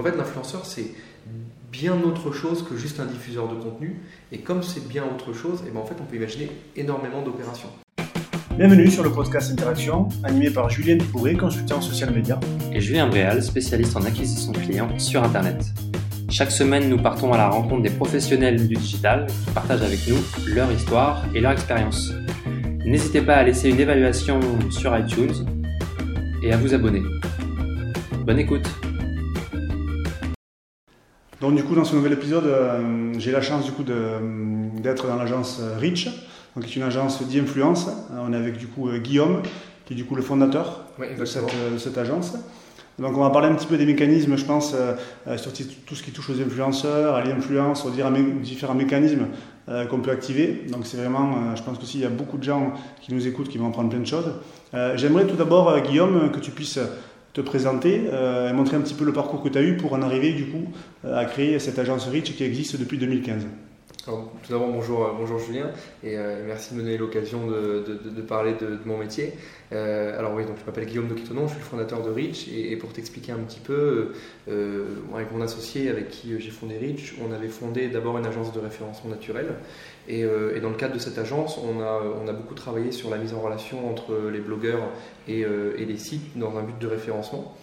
en fait, l'influenceur, c'est bien autre chose que juste un diffuseur de contenu. Et comme c'est bien autre chose, et eh ben en fait, on peut imaginer énormément d'opérations. Bienvenue sur le podcast Interaction, animé par Julien Dupouré, consultant social média. Et Julien Bréal, spécialiste en acquisition client sur Internet. Chaque semaine, nous partons à la rencontre des professionnels du digital qui partagent avec nous leur histoire et leur expérience. N'hésitez pas à laisser une évaluation sur iTunes et à vous abonner. Bonne écoute donc du coup, dans ce nouvel épisode, euh, j'ai la chance du coup d'être dans l'agence Rich, donc qui est une agence d'influence. Euh, on est avec du coup euh, Guillaume, qui est du coup le fondateur de, cette, agence. Donc on va parler un petit peu des mécanismes, je pense, sur tout ce qui touche aux influenceurs, à l'influence, aux différents mécanismes qu'on peut activer. Donc c'est vraiment, je pense que s'il y a beaucoup de gens qui nous écoutent qui vont apprendre plein de choses. J'aimerais tout d'abord, Guillaume, que tu puisses te présenter euh, et montrer un petit peu le parcours que tu as eu pour en arriver du coup euh, à créer cette agence Rich qui existe depuis 2015. Alors, tout d'abord, bonjour, euh, bonjour Julien, et merci de me donner l'occasion de, de, parler de, mon métier. alors oui, donc je m'appelle Guillaume de Quitonon, je suis le fondateur de Rich, et, pour t'expliquer un petit peu, avec mon associé avec qui j'ai fondé Rich, on avait fondé d'abord une agence de référencement naturel, et, et, dans le cadre de cette agence, on a, on a beaucoup travaillé sur la mise en relation entre les blogueurs euh, et, les sites dans un but de référencement.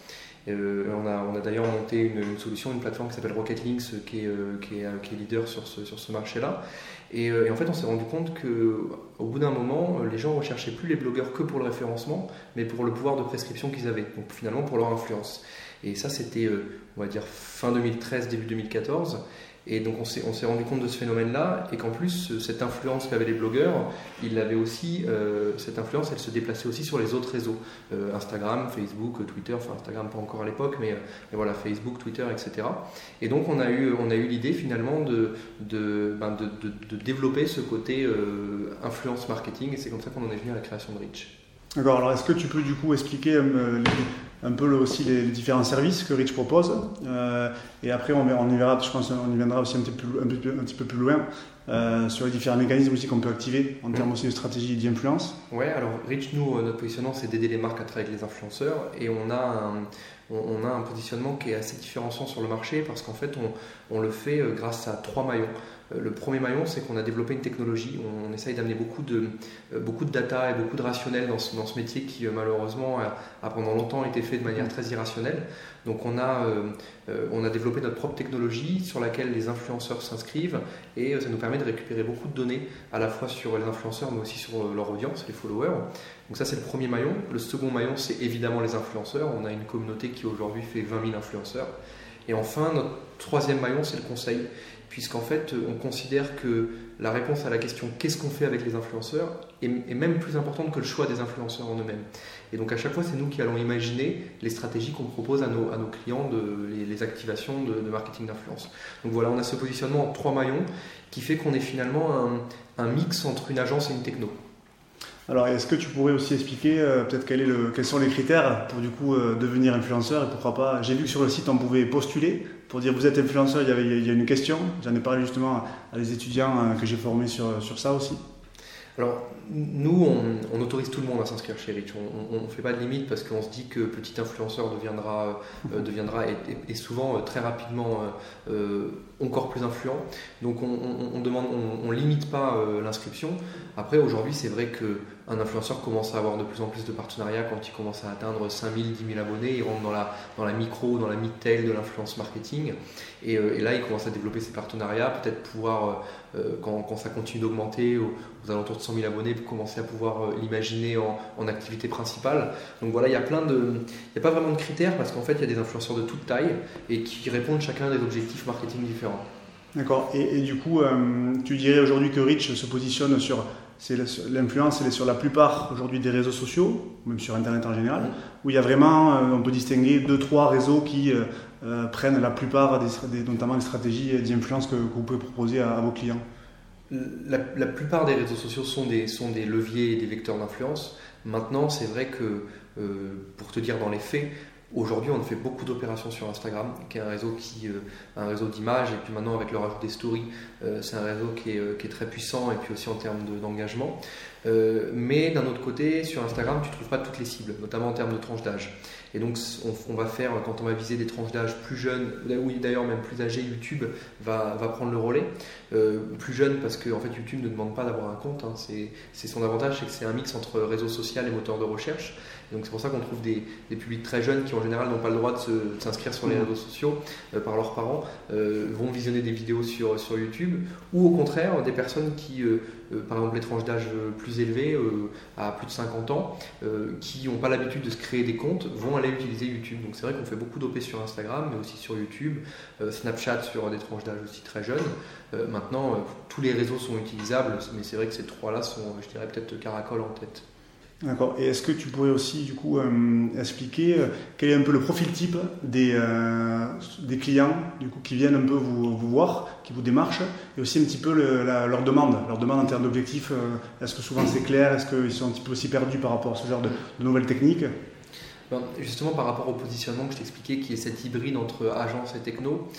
Euh, on a, d'ailleurs monté une, solution, une plateforme qui s'appelle Rocketlinks qui est, euh, qui, est, leader sur ce, sur ce marché-là. Et, en fait, on s'est rendu compte qu'au bout d'un moment, les gens recherchaient plus les blogueurs que pour le référencement, mais pour le pouvoir de prescription qu'ils avaient, donc finalement pour leur influence. Et ça, c'était, on va dire, fin 2013, début 2014. Et donc on s'est, rendu compte de ce phénomène-là et qu'en plus cette influence qu'avaient les blogueurs, il avait aussi, euh, cette influence elle se déplaçait aussi sur les autres réseaux, euh, Instagram, Facebook, Twitter, enfin Instagram pas encore à l'époque, mais, voilà Facebook, Twitter, etc. Et donc on a eu, eu l'idée finalement de, de, ben de, développer ce côté euh, influence marketing et c'est comme ça qu'on en est venu à la création de Rich. D'accord, alors est-ce que tu peux du coup expliquer un peu aussi les, différents services que Rich propose. Euh, et après, on, y verra, je pense on y viendra aussi un petit peu, plus loin euh, sur les différents mécanismes aussi qu'on peut activer en termes aussi de stratégie d'influence. Ouais, alors Rich, nous, euh, notre positionnement, c'est d'aider les marques à travailler avec les influenceurs. Et on a un, on, a un positionnement qui est assez différenciant sur le marché parce qu'en fait, on, on le fait grâce à trois maillons. Euh, le premier maillon, c'est qu'on a développé une technologie. On, essaye d'amener beaucoup de, euh, beaucoup de data et beaucoup de rationnel dans ce, dans ce métier qui, euh, malheureusement, a, pendant longtemps été fait de manière très irrationnelle. Donc, on a, on a développé notre propre technologie sur laquelle les influenceurs s'inscrivent et ça nous permet de récupérer beaucoup de données à la fois sur les influenceurs mais aussi sur leur audience, les followers. Donc, ça, c'est le premier maillon. Le second maillon, c'est évidemment les influenceurs. On a une communauté qui aujourd'hui fait 20 000 influenceurs. Et enfin, notre troisième maillon, c'est le conseil puisqu'en fait, on considère que la réponse à la question qu'est-ce qu'on fait avec les influenceurs? est, même plus importante que le choix des influenceurs en eux-mêmes. Et donc à chaque fois, c'est nous qui allons imaginer les stratégies qu'on propose à nos, clients, les, activations de, marketing d'influence. Donc voilà, on a ce positionnement en trois maillons qui fait qu'on est finalement un, mix entre une agence et une techno. Alors, est-ce que tu pourrais aussi expliquer euh, peut-être quels sont les critères pour du coup euh, devenir influenceur et pourquoi pas? J'ai vu que sur le site on pouvait postuler pour dire vous êtes influenceur. Il y avait il y a une question. J'en ai parlé justement à des étudiants euh, que j'ai formés sur, sur ça aussi. Alors, nous, on, autorise tout le monde à s'inscrire chez Rich. On ne fait pas de limite parce qu'on se dit que petit influenceur deviendra, euh, deviendra et, souvent euh, très rapidement encore plus influent. Donc, on demande, on, limite pas l'inscription. Après, aujourd'hui, c'est vrai qu'un influenceur commence à avoir de plus en plus de partenariats quand il commence à atteindre 5000, 10 000 abonnés. Il rentre dans la, micro, dans la mid-tail de l'influence marketing. Et, et, là, il commence à développer ses partenariats, peut-être pouvoir, quand, quand, ça continue d'augmenter, aux, alentours de 100 000 abonnés, commencer à pouvoir euh, l'imaginer en, activité principale. Donc voilà, il y a plein de, il n'y a pas vraiment de critères parce qu'en fait, il y a des influenceurs de toute taille et qui répondent chacun des objectifs marketing différents. D'accord. Et, du coup, euh, tu dirais aujourd'hui que Rich se positionne sur l'influence, elle est sur la plupart aujourd'hui des réseaux sociaux, même sur Internet en général, où il y a vraiment, euh, on peut distinguer deux, trois réseaux qui prennent la plupart, des, notamment les stratégies d'influence que, vous pouvez proposer à vos clients la, plupart des réseaux sociaux sont des, sont des leviers et des vecteurs d'influence. Maintenant, c'est vrai que, euh, pour te dire dans les faits, Aujourd'hui, on fait beaucoup d'opérations sur Instagram, qui est un réseau qui, euh, un réseau d'images, et puis maintenant avec le rajout des stories, c'est un réseau qui est, qui est, très puissant, et puis aussi en termes d'engagement. mais d'un autre côté, sur Instagram, tu ne trouves pas toutes les cibles, notamment en termes de tranche d'âge. Et donc, on, va faire, quand on va viser des tranches d'âge plus jeunes, ou d'ailleurs même plus âgées, YouTube va, va prendre le relais. Euh, plus jeune parce que en fait, YouTube ne demande pas d'avoir un compte. Hein. C'est son avantage, c'est que c'est un mix entre réseau social et moteur de recherche. donc c'est pour ça qu'on trouve des, publics très jeunes qui en général n'ont pas le droit de s'inscrire sur les mmh. réseaux sociaux euh, par leurs parents, euh, vont visionner des vidéos sur, sur YouTube, ou au contraire des personnes qui euh, par exemple les tranches d'âge plus élevées, euh, à plus de 50 ans, euh, qui n'ont pas l'habitude de se créer des comptes, vont aller utiliser YouTube. Donc c'est vrai qu'on fait beaucoup d'OP sur Instagram, mais aussi sur YouTube, Snapchat sur des tranches d'âge aussi très jeunes. maintenant, tous les réseaux sont utilisables, mais c'est vrai que ces trois-là sont, je dirais, peut-être caracol en tête. D'accord. Et est-ce que tu pourrais aussi du coup euh, expliquer euh, quel est un peu le profil type des, euh, clients du coup, qui viennent un peu vous, vous, voir, qui vous démarchent, et aussi un petit peu leur demande, leur demande en termes d'objectifs. est-ce que souvent c'est clair Est-ce qu'ils sont un petit peu aussi perdus par rapport à ce genre de, nouvelles techniques? Ben, justement, par rapport au positionnement que je t'expliquais, qui est cet hybride entre agence et techno,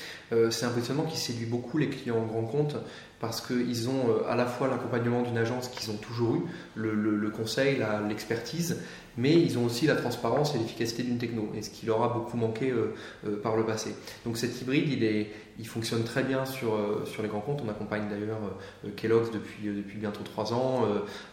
c'est un positionnement qui séduit beaucoup les clients en grand compte parce qu'ils ont euh, à la fois l'accompagnement d'une agence qu'ils ont toujours eu, le, conseil, l'expertise, mais ils ont aussi la transparence et l'efficacité d'une techno, et ce qui leur a beaucoup manqué euh, euh, par le passé. Donc cet hybride, il, fonctionne très bien sur, les grands comptes. On accompagne d'ailleurs Kellogg's depuis, bientôt trois ans,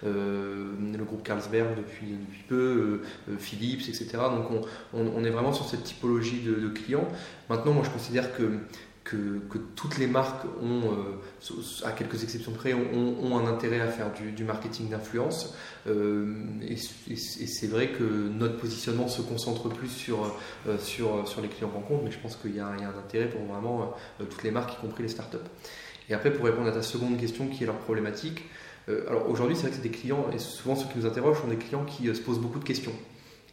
le groupe Carlsberg depuis, peu, Philips, etc. Donc on, est vraiment sur cette typologie de clients. Maintenant, moi je considère que que, toutes les marques ont, euh, à quelques exceptions près, ont, un intérêt à faire du, marketing d'influence. Euh, et, c'est vrai que notre positionnement se concentre plus sur, euh, sur, sur les clients rencontres, mais je pense qu'il y, a un intérêt pour vraiment toutes les marques, y compris les startups. Et après, pour répondre à ta seconde question, qui est leur problématique, alors aujourd'hui, c'est vrai que c'est des clients, et souvent ceux qui nous interrogent sont des clients qui se posent beaucoup de questions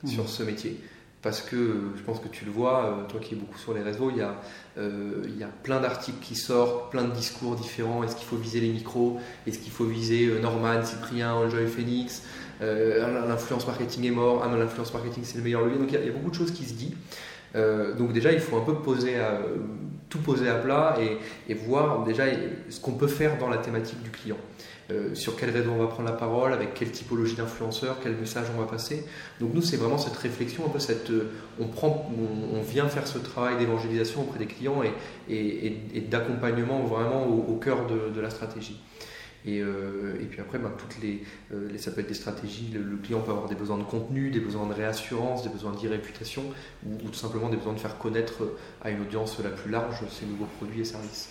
mmh. sur ce métier parce que je pense que tu le vois, euh, toi qui es beaucoup sur les réseaux, il y a, euh, il y a plein d'articles qui sortent, plein de discours différents. Est-ce qu'il faut viser les micros? Est-ce qu'il faut viser euh, Norman, Cyprien, Enjoy Phoenix? L'influence marketing est mort. Ah non, l'influence marketing c'est le meilleur levier. Donc il y, a, beaucoup de choses qui se disent. donc déjà, il faut un peu poser tout poser à plat et voir déjà ce qu'on peut faire dans la thématique du client. Euh, sur quel réseau on va prendre la parole, avec quelle typologie d'influenceurs, quel message on va passer. Donc nous, c'est vraiment cette réflexion, un peu cette, euh, on, prend, on, vient faire ce travail d'évangélisation auprès des clients et, d'accompagnement vraiment au, cœur de, la stratégie. Euh, et, puis après, ben, toutes les, ça peut être des stratégies. Le, client peut avoir des besoins de contenu, des besoins de réassurance, des besoins d'e-réputation, ou, tout simplement des besoins de faire connaître à une audience la plus large ces nouveaux produits et services.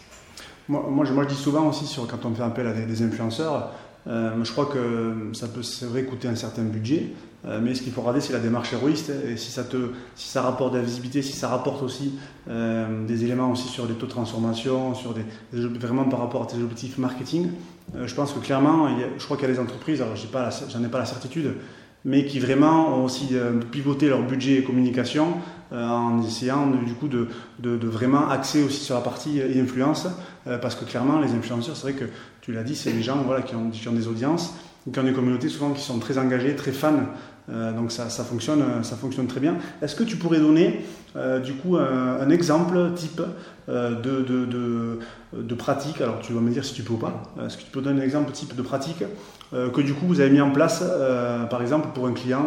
Moi, je, dis souvent aussi, sur, quand on fait appel à des, influenceurs, euh, je crois que ça peut, c'est vrai, coûter un certain budget, euh, mais ce qu'il faut regarder, c'est la démarche héroïste, et si ça, te, si ça rapporte de la visibilité, si ça rapporte aussi euh, des éléments aussi sur les taux de transformation, sur des, vraiment par rapport à tes objectifs marketing, je pense que clairement, je crois qu'il y a des entreprises, alors j'en ai pas la certitude, mais qui vraiment ont aussi pivoté leur budget et communication en essayant du coup de, de, de, vraiment axer aussi sur la partie influence euh, parce que clairement, les influenceurs, c'est vrai que tu l'as dit, c'est des gens voilà, qui, ont, qui, ont, des audiences, qui ont des communautés souvent qui sont très engagées, très fans. Euh, donc ça, ça, fonctionne, ça fonctionne très bien. Est-ce que tu pourrais donner euh, du coup un, exemple type de, de, de, de, pratique? Alors tu vas me dire si tu peux ou pas. Est-ce que tu peux donner un exemple type de pratique que du coup vous avez mis en place par exemple pour un client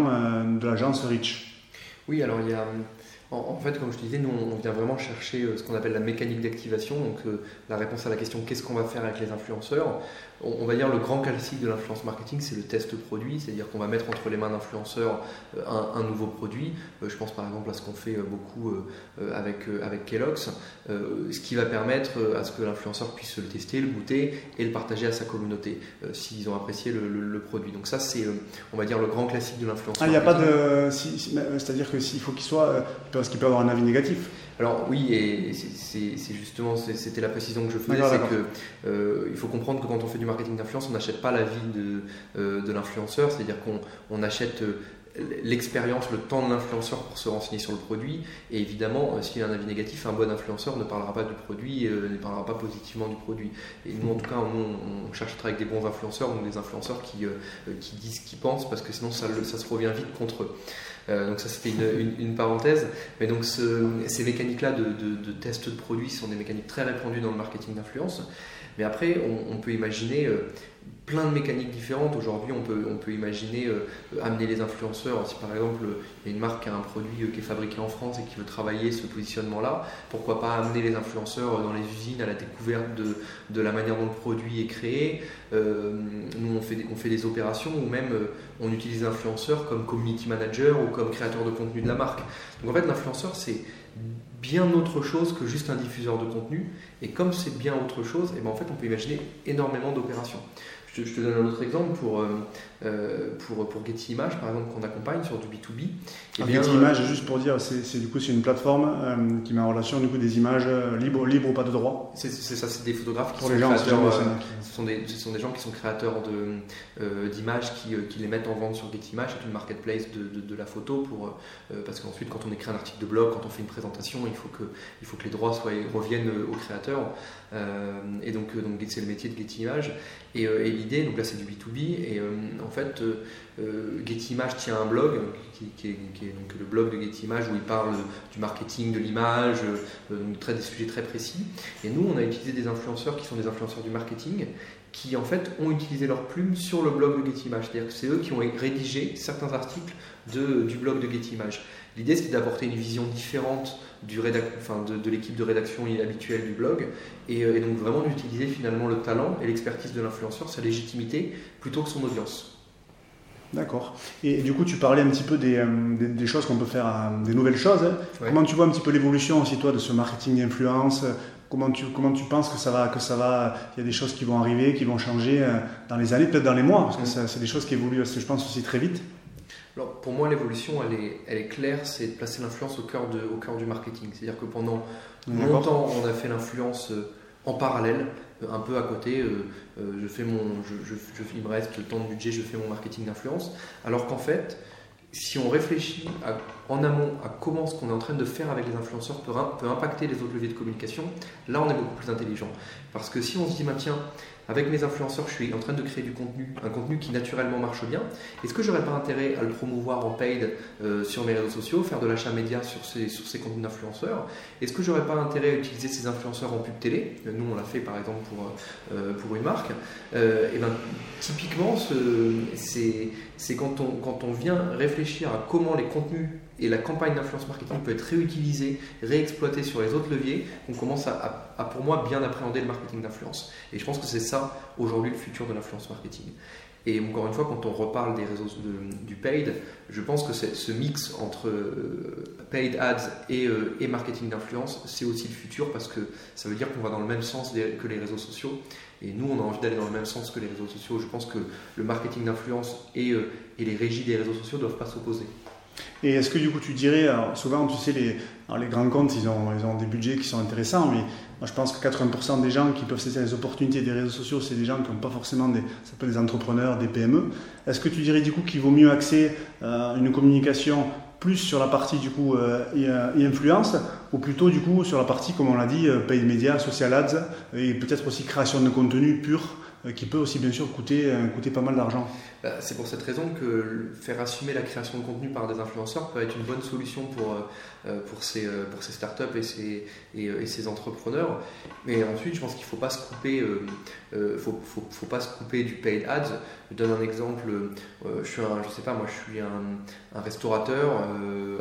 de l'agence Rich Oui, alors il y a en, fait, comme je te disais, nous, on vient vraiment chercher euh, ce qu'on appelle la mécanique d'activation, donc euh, la réponse à la question qu'est-ce qu'on va faire avec les influenceurs? On, va dire le grand classique de l'influence marketing, c'est le test produit, c'est-à-dire qu'on va mettre entre les mains d'influenceurs euh, un, nouveau produit. Je pense par exemple à ce qu'on fait beaucoup avec, avec Kellogg's, ce qui va permettre à ce que l'influenceur puisse le tester, le goûter et le partager à sa communauté s'ils ont apprécié le, produit. Donc ça, c'est, on va dire, le grand classique de l'influence. Ah, il n'y a pas de, c'est-à-dire que s'il faut qu'il soit, parce qu'il peut avoir un avis négatif. Alors oui, et c'est justement, c'était la précision que je faisais, c'est qu'il euh, faut comprendre que quand on fait du marketing d'influence, on n'achète pas la vie de, euh, de l'influenceur, c'est-à-dire qu'on achète euh, l'expérience, le temps de l'influenceur pour se renseigner sur le produit. Et évidemment, s'il y a un avis négatif, un bon influenceur ne parlera pas du produit, ne parlera pas positivement du produit. Et nous, en tout cas, on, cherche à travailler avec des bons influenceurs, donc des influenceurs qui, qui disent ce qu'ils pensent, parce que sinon, ça, ça se revient vite contre eux. donc ça c'était une, parenthèse. Mais donc ces mécaniques-là de, de, test de produits sont des mécaniques très répandues dans le marketing d'influence. Mais après, on, peut imaginer plein de mécaniques différentes. Aujourd'hui, on peut, on peut imaginer euh, amener les influenceurs. Si par exemple, il y a une marque qui a un produit euh, qui est fabriqué en France et qui veut travailler ce positionnement-là, pourquoi pas amener les influenceurs dans les usines à la découverte de, de la manière dont le produit est créé. Euh, nous, on fait, des, on fait des opérations où même on utilise l'influenceur comme community manager ou comme créateur de contenu de la marque. Donc en fait, l'influenceur, c'est bien autre chose que juste un diffuseur de contenu. Et comme c'est bien autre chose, et eh ben en fait, on peut imaginer énormément d'opérations. Je, te donne un autre exemple pour, euh, euh, pour, pour Getty Images, par exemple, qu'on accompagne sur du B2B. Et eh Getty Images, juste pour dire, c'est du coup c'est une plateforme euh, qui met en relation du coup, des images libres, libres ou pas de droit. C'est ça, c'est des photographes qui pour sont les gens, créateurs. ce, sont des, ce sont des gens qui sont créateurs d'images qui, qui, les mettent en vente sur Getty Images. C'est une marketplace de, de, la photo pour, parce qu'ensuite, quand on écrit un article de blog, quand on fait une présentation, il faut que, il faut que les droits soient, reviennent aux créateurs. et donc, donc c'est le métier de Getty Images. Et, et l'idée, donc là c'est du B2B, et euh, en fait euh, euh, Getty Images tient un blog, qui, est, donc le blog de Getty Images où il parle du marketing de l'image, très, des sujets très précis. Et nous on a utilisé des influenceurs qui sont des influenceurs du marketing, qui en fait ont utilisé leur plume sur le blog de Getty Images. C'est-à-dire que c'est eux qui ont rédigé certains articles du blog de Getty Images. L'idée, c'est d'apporter une vision différente de, l'équipe de rédaction habituelle du blog, euh, et, donc vraiment d'utiliser finalement le talent et l'expertise de l'influenceur, sa légitimité, plutôt que son audience. D'accord. Et, du coup, tu parlais un petit peu des, euh, choses qu'on peut faire, euh, des nouvelles choses. Hein. Comment tu vois un petit peu l'évolution aussi, toi, de ce marketing d'influence Comment tu, comment tu penses que ça va, que ça va Il y a des choses qui vont arriver, qui vont changer dans les années, peut-être dans les mois, parce que c'est des choses qui évoluent, je pense, aussi très vite. Alors, pour moi, l'évolution, elle est, elle est claire, c'est de placer l'influence au, cœur de, au cœur du marketing. C'est-à-dire que pendant longtemps, on a fait l'influence euh, en parallèle, euh, un peu à côté. Euh, je fais mon, je, je, me reste tant de budget, je fais mon marketing d'influence. Alors qu'en fait, si on réfléchit en amont à comment ce qu'on est en train de faire avec les influenceurs peut, impacter les autres leviers de communication, là on est beaucoup plus intelligent. Parce que si on se dit, bah, tiens, avec mes influenceurs, je suis en train de créer du contenu, un contenu qui naturellement marche bien. Est-ce que j'aurais pas intérêt à le promouvoir en paid euh, sur mes réseaux sociaux, faire de l'achat média sur ces, sur ces contenus d'influenceurs? Est-ce que j'aurais pas intérêt à utiliser ces influenceurs en pub télé? Nous, on l'a fait par exemple pour, euh, pour une marque. Euh, et ben, typiquement, c'est quand on, quand on vient réfléchir à comment les contenus et la campagne d'influence marketing peut être réutilisée, réexploitée sur les autres leviers, on commence à, pour moi, bien appréhender le marketing d'influence. Et je pense que c'est ça, aujourd'hui, le futur de l'influence marketing. Et encore une fois, quand on reparle des réseaux du paid, je pense que ce mix entre euh, paid ads et, euh, et marketing d'influence, c'est aussi le futur parce que ça veut dire qu'on va dans le même sens que les réseaux sociaux. Et nous, on a envie d'aller dans le même sens que les réseaux sociaux. Je pense que le marketing d'influence et, euh, et les régies des réseaux sociaux ne doivent pas s'opposer. Et est-ce que du coup tu dirais, souvent tu sais, les, grands comptes ils ont, des budgets qui sont intéressants, mais moi je pense que 80% des gens qui peuvent saisir les opportunités des réseaux sociaux, c'est des gens qui n'ont pas forcément des, ça peut des entrepreneurs, des PME. Est-ce que tu dirais du coup qu'il vaut mieux axer euh, une communication plus sur la partie du coup euh, influence ou plutôt du coup sur la partie comme on l'a dit euh, paid media, social ads et peut-être aussi création de contenu pur euh, qui peut aussi bien sûr coûter, coûter pas mal d'argent. Bah, c'est pour cette raison que faire assumer la création de contenu par des influenceurs peut être une bonne solution pour, euh, euh, pour, ces, euh, pour ces startups et ces, et, ces entrepreneurs. Mais ensuite, je pense qu'il ne faut pas se couper, faut, pas se couper du paid ads. Je donne un exemple. je suis un, je sais pas, moi, je suis un, restaurateur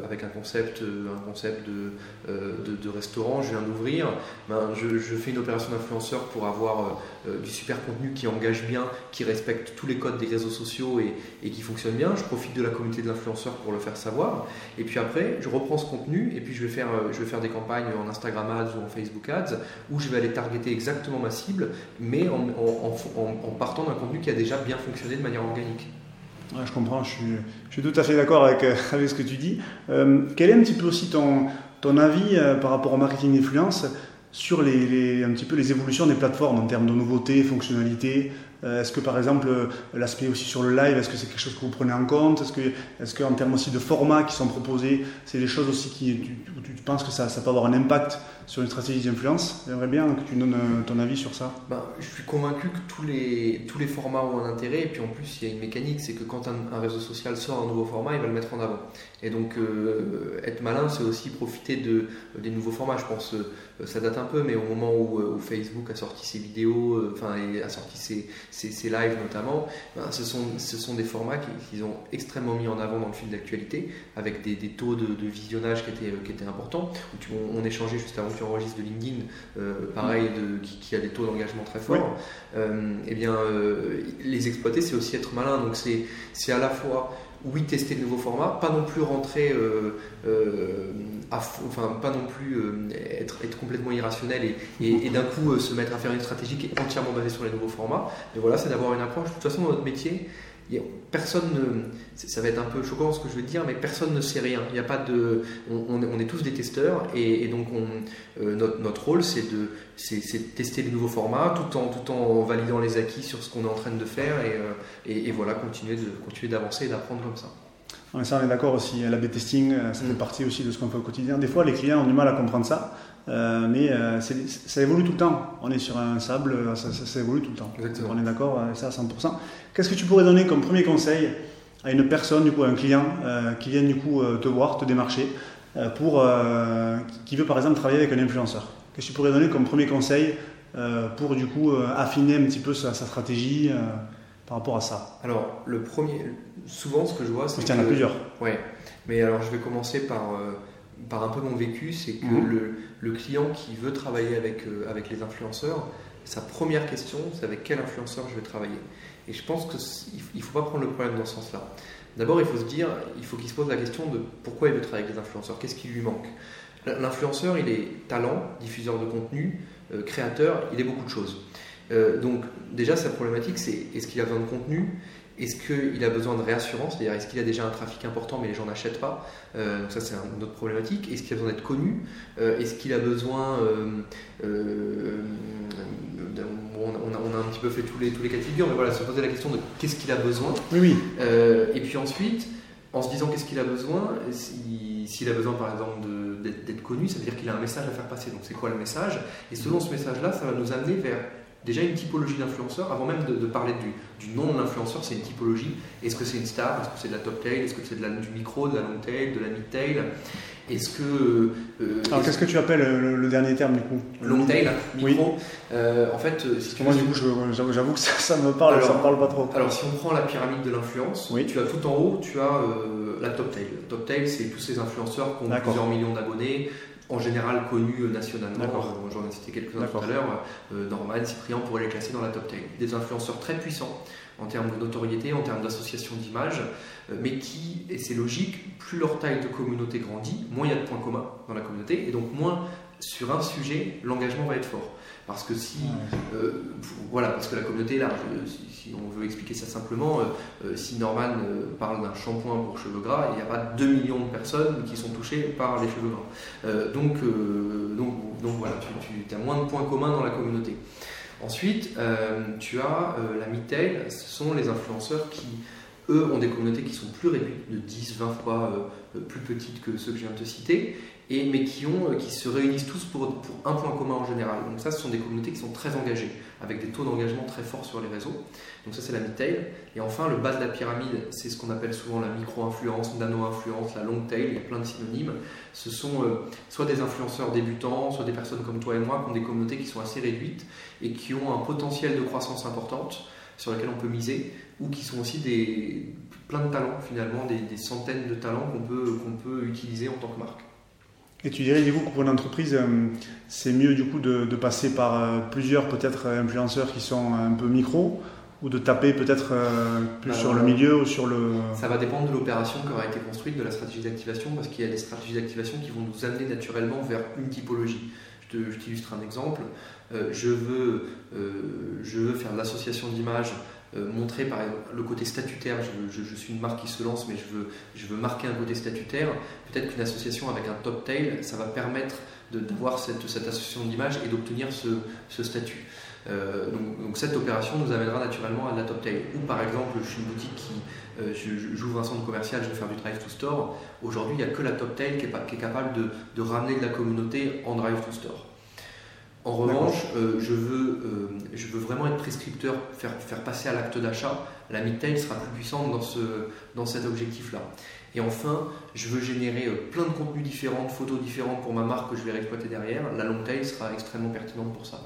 avec un concept, un concept de, de, restaurant. Je viens d'ouvrir. Ben, je, fais une opération d'influenceur pour avoir du super contenu qui engage bien, qui respecte tous les codes des réseaux sociaux et, qui fonctionne bien. Je profite de la communauté de l'influenceur pour le faire savoir. Et puis après, je reprends ce contenu et puis je vais faire, euh, je vais faire des campagnes en Instagram Ads ou en Facebook Ads où je vais aller targeter exactement ma cible, mais en, partant d'un contenu qui a déjà bien fonctionné de manière organique. je comprends, je suis, tout à fait d'accord avec, euh, avec ce que tu dis. Euh, quel est un petit peu aussi ton, ton avis par rapport au marketing d'influence sur les, un petit peu les évolutions des plateformes en termes de nouveautés, fonctionnalités Est-ce que par exemple l'aspect aussi sur le live, est-ce que c'est quelque chose que vous prenez en compte? Est-ce que, est-ce qu'en termes aussi de formats qui sont proposés, c'est des choses aussi qui tu, penses que ça, peut avoir un impact sur une stratégie d'influence? J'aimerais bien que tu donnes ton avis sur ça. Ben, je suis convaincu que tous les, tous les formats ont un intérêt et puis en plus il y a une mécanique, c'est que quand un, réseau social sort un nouveau format, il va le mettre en avant. Et donc être malin, c'est aussi profiter de, des nouveaux formats. Je pense euh, ça date un peu, mais au moment où, euh, Facebook a sorti ses vidéos, euh, enfin, a sorti ses, ses, lives notamment, ben, ce, sont, ce sont des formats qu'ils ont extrêmement mis en avant dans le fil d'actualité, avec des, des, taux de, visionnage qui étaient, qui étaient importants. on, échangeait juste avant que tu enregistres de LinkedIn, pareil, de, qui, a des taux d'engagement très forts. et eh bien, les exploiter, c'est aussi être malin. Donc, c'est à la fois oui, tester de nouveaux formats, pas non plus rentrer euh, euh, à enfin pas non plus euh, être, être, complètement irrationnel et, d'un coup se mettre à faire une stratégie qui est entièrement basée sur les nouveaux formats. Mais voilà, c'est d'avoir une approche. De toute façon, dans notre métier, personne ne, ça va être un peu choquant ce que je veux dire, mais personne ne sait rien. Il n'y a pas de, on, on, est tous des testeurs et, donc on, euh, notre, notre, rôle c'est de, c'est, tester les nouveaux formats tout en, tout en validant les acquis sur ce qu'on est en train de faire et, euh, et, voilà continuer de continuer d'avancer et d'apprendre comme ça. ça, on est d'accord aussi. l'A-B testing, euh, ça fait mm. partie aussi de ce qu'on fait au quotidien. Des fois, les clients ont du mal à comprendre ça. Euh, mais euh, ça évolue tout le temps. On est sur un sable, euh, ça, évolue tout le temps. On est d'accord avec ça à 100%. Qu'est-ce que tu pourrais donner comme premier conseil à une personne, du coup, à un client qui vient du coup te voir, te démarcher, pour, qui veut par exemple travailler avec un influenceur? Qu'est-ce que tu pourrais donner comme premier conseil pour du coup affiner un petit peu sa, stratégie par rapport à ça? Alors, le premier, souvent ce que je vois, c'est. Il y en a plusieurs. Ouais, mais alors je vais commencer par par un peu mon vécu, c'est que mhm. le, client qui veut travailler avec, euh, avec les influenceurs, sa première question, c'est avec quel influenceur je vais travailler. Et je pense qu'il ne faut pas prendre le problème dans ce sens-là. D'abord, il faut se dire, il faut qu'il se pose la question de pourquoi il veut travailler avec les influenceurs, qu'est-ce qui lui manque? L'influenceur, il est talent, diffuseur de contenu, euh, créateur, il est beaucoup de choses. Euh, donc déjà, sa problématique, c'est est-ce qu'il a besoin de contenu? Est-ce qu'il a besoin de réassurance? C'est-à-dire, est-ce qu'il a déjà un trafic important mais les gens n'achètent pas? Euh, Donc, ça, c'est une autre problématique. Est-ce qu'il a besoin d'être connu? Euh, Est-ce qu'il a besoin. Euh, on, a, un petit peu fait tous les, tous les cas de figure, mais voilà, se poser la question de qu'est-ce qu'il a besoin? Oui, oui. et puis ensuite, en se disant qu'est-ce qu'il a besoin, s'il a besoin par exemple d'être connu, ça veut dire qu'il a un message à faire passer. Donc, c'est quoi le message? Et selon ce message-là, ça va nous amener vers déjà une typologie d'influenceur, avant même de, parler du, du, nom de l'influenceur, c'est une typologie. Est-ce que c'est une star? Est-ce que c'est de la top tail? Est-ce que c'est du micro, de la long tail, de la mid tail? Est-ce que. Euh, Alors qu'est-ce que tu appelles le, dernier terme du coup? Long tail, micro. Euh, en fait, euh, si Moi, du coup, j'avoue que ça, me parle, alors, ça me parle pas trop. Alors, si on prend la pyramide de l'influence, oui. tu as tout en haut, tu as la top tail. Top tail, c'est tous ces influenceurs qui ont plusieurs millions d'abonnés, en général connus euh, nationalement. Euh, j'en ai cité quelques-uns tout à l'heure. Euh, Norman, Cyprien pourrait les classer dans la top 10. Des influenceurs très puissants en termes de notoriété, en termes d'association d'images, mais qui, et c'est logique, plus leur taille de communauté grandit, moins il y a de points communs dans la communauté, et donc moins sur un sujet, l'engagement va être fort. Parce que si, euh, voilà, parce que la communauté est large. Si, on veut expliquer ça simplement, euh, euh, si Norman parle d'un shampoing pour cheveux gras, il n'y a pas 2 millions de personnes qui sont touchées par les cheveux gras. donc, donc, donc voilà, tu, as moins de points communs dans la communauté. Ensuite, tu as la mid-tail, ce sont les influenceurs qui, eux, ont des communautés qui sont plus réduites, de 10, 20 fois plus petites que ceux que je viens de te citer, et, mais qui, ont, euh, qui se réunissent tous pour, un point commun en général. Donc ça, ce sont des communautés qui sont très engagées, avec des taux d'engagement très forts sur les réseaux. Donc ça, c'est la mid-tail. Et enfin, le bas de la pyramide, c'est ce qu'on appelle souvent la micro-influence, nano-influence, la long tail, il y a plein de synonymes. Ce sont euh, soit des influenceurs débutants, soit des personnes comme toi et moi qui ont des communautés qui sont assez réduites et qui ont un potentiel de croissance importante sur lequel on peut miser, ou qui sont aussi des, plein de talents finalement, des, des centaines de talents qu'on peut, qu'on peut utiliser en tant que marque. Et tu dirais du coup que pour une entreprise, euh, c'est mieux du coup de, passer par euh, plusieurs peut-être influenceurs qui sont un peu micro ou de taper peut-être euh, plus sur le milieu ou sur le... Ça va dépendre de l'opération qui aura été construite, de la stratégie d'activation, parce qu'il y a des stratégies d'activation qui vont nous amener naturellement vers une typologie. Je t'illustre un exemple. je, veux, je veux faire de l'association d'images montrer par exemple le côté statutaire. Je, suis une marque qui se lance, mais je veux, marquer un côté statutaire. Peut-être qu'une association avec un top tail, ça va permettre d'avoir cette, association d'image et d'obtenir ce, statut. donc, cette opération nous amènera naturellement à la top tail. Ou par exemple, je suis une boutique qui, j'ouvre un centre commercial, je vais faire du drive to store. Aujourd'hui, il n'y a que la top tail qui est, qui est capable de, de, ramener de la communauté en drive to store. En revanche, euh, je, veux, euh, je veux vraiment être prescripteur, faire, faire passer à l'acte d'achat. La mid-tail sera plus puissante dans, ce, dans cet objectif-là. Et enfin, je veux générer euh, plein de contenus différents, de photos différentes pour ma marque que je vais exploiter derrière. La long tail sera extrêmement pertinente pour ça.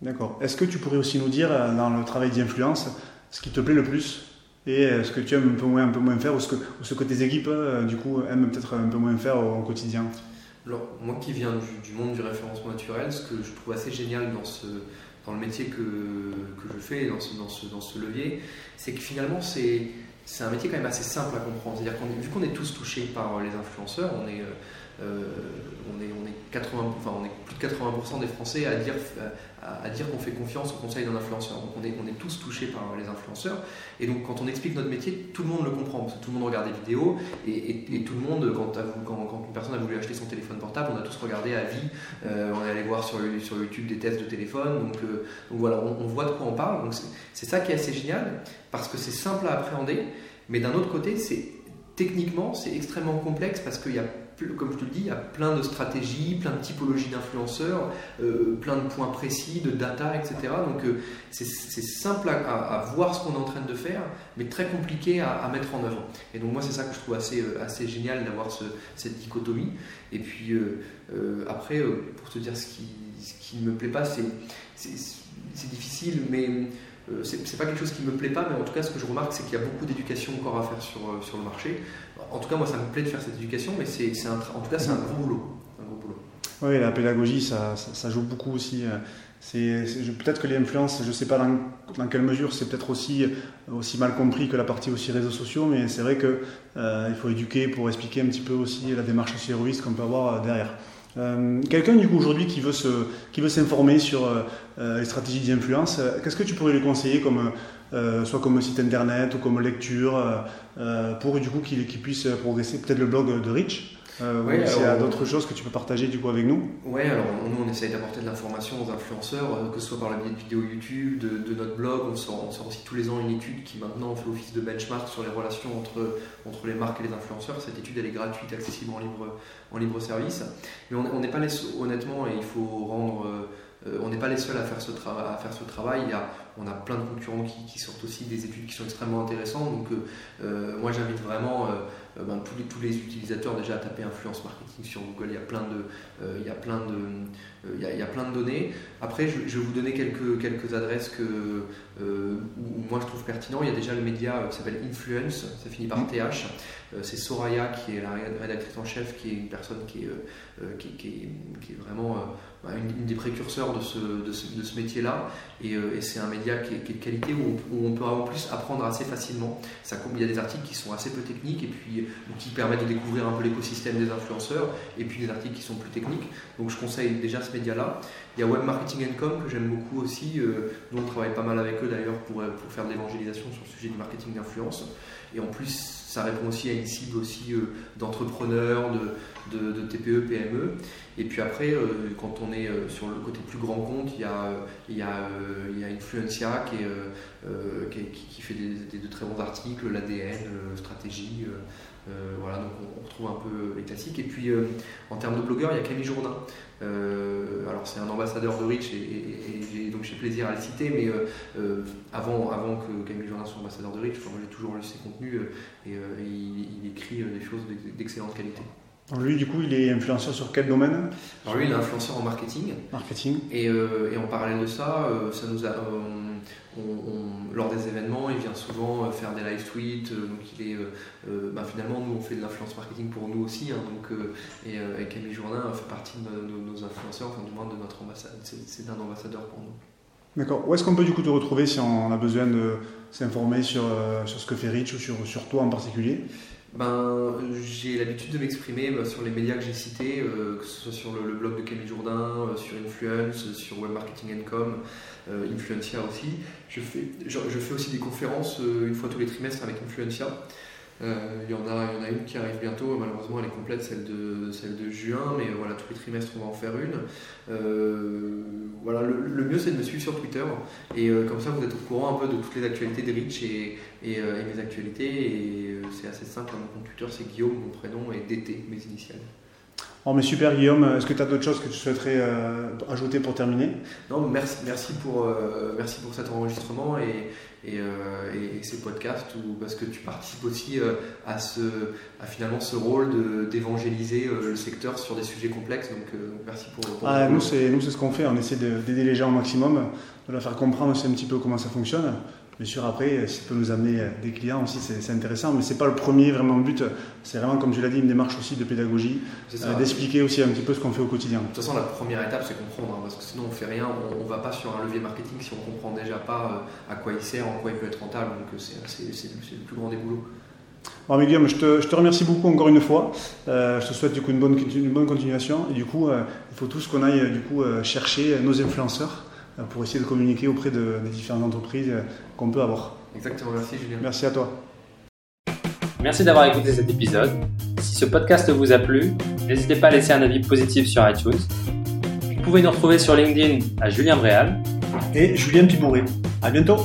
D'accord. Est-ce que tu pourrais aussi nous dire, dans le travail d'influence, ce qui te plaît le plus et ce que tu aimes un peu moins, un peu moins faire ou ce que, ce que tes équipes, du coup, aiment peut-être un peu moins faire au quotidien? Alors, moi qui viens du, monde du référencement naturel, ce que je trouve assez génial dans, le métier que, je fais, dans dans ce levier, c'est que finalement, c'est, c'est un métier quand même assez simple à comprendre. C'est-à-dire qu'on vu qu'on est tous touchés par les influenceurs, on est, euh, est, on, est 80, enfin, on est plus de 80% des Français à dire, à, dire qu'on fait confiance au conseil d'un influenceur. Donc on est, on est tous touchés par les influenceurs. Et donc quand on explique notre métier, tout le monde le comprend. Parce que tout le monde regarde des vidéos et, tout le monde, quand, une personne a voulu acheter son téléphone portable, on a tous regardé à vie. Euh, on est allé voir sur, sur YouTube des tests de téléphone. Donc, euh, donc voilà, on, on, voit de quoi on parle. Donc c'est ça qui est assez génial parce que c'est simple à appréhender. Mais d'un autre côté, c'est techniquement, c'est extrêmement complexe parce qu'il y a comme je te le dis, il y a plein de stratégies, plein de typologies d'influenceurs, euh, plein de points précis, de data, etc. Donc euh, c'est simple à, voir ce qu'on est en train de faire, mais très compliqué à, mettre en œuvre. Et donc moi c'est ça que je trouve assez, euh, assez génial d'avoir cette dichotomie. Et puis après, pour te dire ce qui ne me plaît pas, c'est difficile, mais c'est pas quelque chose qui me plaît pas, mais en tout cas, ce que je remarque, c'est qu'il y a beaucoup d'éducation encore à faire sur, sur le marché en tout cas, moi, ça me plaît de faire cette éducation, mais c'est, en tout cas, c'est un gros boulot. Oui, la pédagogie, ça, joue beaucoup aussi. Euh, peut-être que les influences, je ne sais pas dans, quelle mesure, c'est peut-être aussi, aussi mal compris que la partie aussi réseaux sociaux, mais c'est vrai qu'il euh, il faut éduquer pour expliquer un petit peu aussi la démarche aussi héroïste qu'on peut avoir euh, quelqu'un du coup aujourd'hui qui veut s'informer sur les stratégies d'influence, qu'est-ce que tu pourrais lui conseiller comme euh, soit comme site internet ou comme lecture, euh, euh, pour du coup qu'il puisse progresser. Peut-être le blog de Rich? Euh, oui, il y a d'autres choses que tu peux partager du coup avec nous Oui, alors nous on essaye d'apporter de l'information aux influenceurs, que ce soit par la biais de vidéos YouTube, de, notre blog. On sort, on sort, aussi tous les ans une étude qui maintenant fait office de benchmark sur les relations entre, entre les marques et les influenceurs. Cette étude elle est gratuite, accessible en libre, en libre service. Mais on n'est pas honnêtement, et il faut rendre. on n'est pas les seuls à faire ce, à faire ce travail. Il y a, on a plein de concurrents qui, sortent aussi des études qui sont extrêmement intéressantes. Donc, euh, euh, moi, j'invite vraiment euh, ben, tous, les, tous, les, utilisateurs déjà à taper influence marketing sur Google. Il y a plein de, il y a plein de, il y a, plein de données. Après, je, vais vous donner quelques, quelques adresses que, où, moi je trouve pertinent. Il y a déjà le média qui s'appelle Influence, ça finit par TH. C'est Soraya qui est la rédactrice en chef, qui est une personne qui est, qui, qui, est, vraiment bah, une, des précurseurs de ce, de ce, métier-là. Et, et c'est un média qui est, de qualité où on, peut en plus apprendre assez facilement. Ça, il y a des articles qui sont assez peu techniques et puis qui permettent de découvrir un peu l'écosystème des influenceurs et puis des articles qui sont plus techniques. Donc je conseille déjà ce média-là. Il y a Web Marketing Com que j'aime beaucoup aussi. Euh, nous on travaille pas mal avec eux d'ailleurs pour, pour faire de l'évangélisation sur le sujet du marketing d'influence. Et en plus, ça répond aussi à une cible aussi euh, d'entrepreneurs, de, de, TPE, PME. Et puis après, euh, quand on est euh, sur le côté plus grand compte, il y a, il y a, il y a Influencia qui, qui, fait des, de très bons articles, l'ADN, stratégie. Voilà, donc on, retrouve un peu les classiques. Et puis en termes de blogueurs, il y a Camille Jourdain. alors c'est un ambassadeur de Rich et, donc j'ai plaisir à le citer, mais avant, avant que Camille Jourdain soit ambassadeur de Rich, j'ai toujours lu ses contenus et, euh, il, écrit euh, des choses d'excellente qualité. lui, du coup, il est influenceur sur quel domaine? Alors lui, il est influenceur en marketing. Marketing. Et, euh, et en parallèle de ça, ça nous a, lors des événements, il vient souvent faire des live tweets. donc il est, bah, finalement, nous, on fait de l'influence marketing pour nous aussi. Hein, donc, et, Camille Jourdain fait partie de nos, influenceurs, enfin du moins de notre ambassade. C'est un ambassadeur pour nous. D'accord. Où est-ce qu'on peut du coup te retrouver si on a besoin de s'informer sur, euh, sur ce que fait Rich ou sur, sur toi en particulier? Ben, J'ai l'habitude de m'exprimer bah, sur les médias que j'ai cités, que ce soit sur le, blog de Camille Jourdain, sur Influence, sur Web Marketing Com, Influencia aussi. Je fais, je, fais aussi des conférences une fois tous les trimestres avec Influencia. Euh, il, y en a, une qui arrive bientôt, malheureusement elle est complète, celle de, juin, mais voilà, tous les trimestres on va en faire une. Euh, voilà, le, mieux c'est de me suivre sur Twitter, et euh, comme ça vous êtes au courant un peu de toutes les actualités de Rich et, et, mes actualités, et c'est assez simple, mon compte Twitter c'est Guillaume, mon prénom, et DT, mes initiales. Oh mais super Guillaume, est-ce que tu as d'autres choses que tu souhaiterais ajouter pour terminer? Non, merci, merci, pour, merci pour cet enregistrement et, euh, et, ces podcasts parce que tu participes aussi euh, à, ce, à finalement ce rôle d'évangéliser euh, le secteur sur des sujets complexes. Donc, merci pour. ah, nous, c'est ce qu'on fait. On essaie d'aider les gens au maximum, de leur faire comprendre aussi un petit peu comment ça fonctionne. Bien sûr, après, ça peut nous amener des clients aussi, c'est intéressant, mais ce n'est pas le premier vraiment but. C'est vraiment, comme tu l'as dit, une démarche aussi de pédagogie, d'expliquer aussi un petit peu ce qu'on fait au quotidien. De toute façon, la première étape, c'est comprendre, hein, parce que sinon on ne fait rien, on ne va pas sur un levier marketing si on ne comprend déjà pas à quoi il sert, en quoi il peut être rentable. Donc c'est le plus grand des boulots. Bon, mais Guillaume, je te, je te, remercie beaucoup encore une fois. Euh, je te souhaite du coup une bonne, une bonne continuation. Et du coup, euh, il faut tous qu'on aille du coup euh, chercher nos influenceurs pour essayer de communiquer auprès de, des différentes entreprises qu'on peut avoir. Exactement, merci Julien. Merci à toi. Merci d'avoir écouté cet épisode. Si ce podcast vous a plu, n'hésitez pas à laisser un avis positif sur iTunes. Vous pouvez nous retrouver sur LinkedIn à Julien Bréal et Julien Pibouret. À bientôt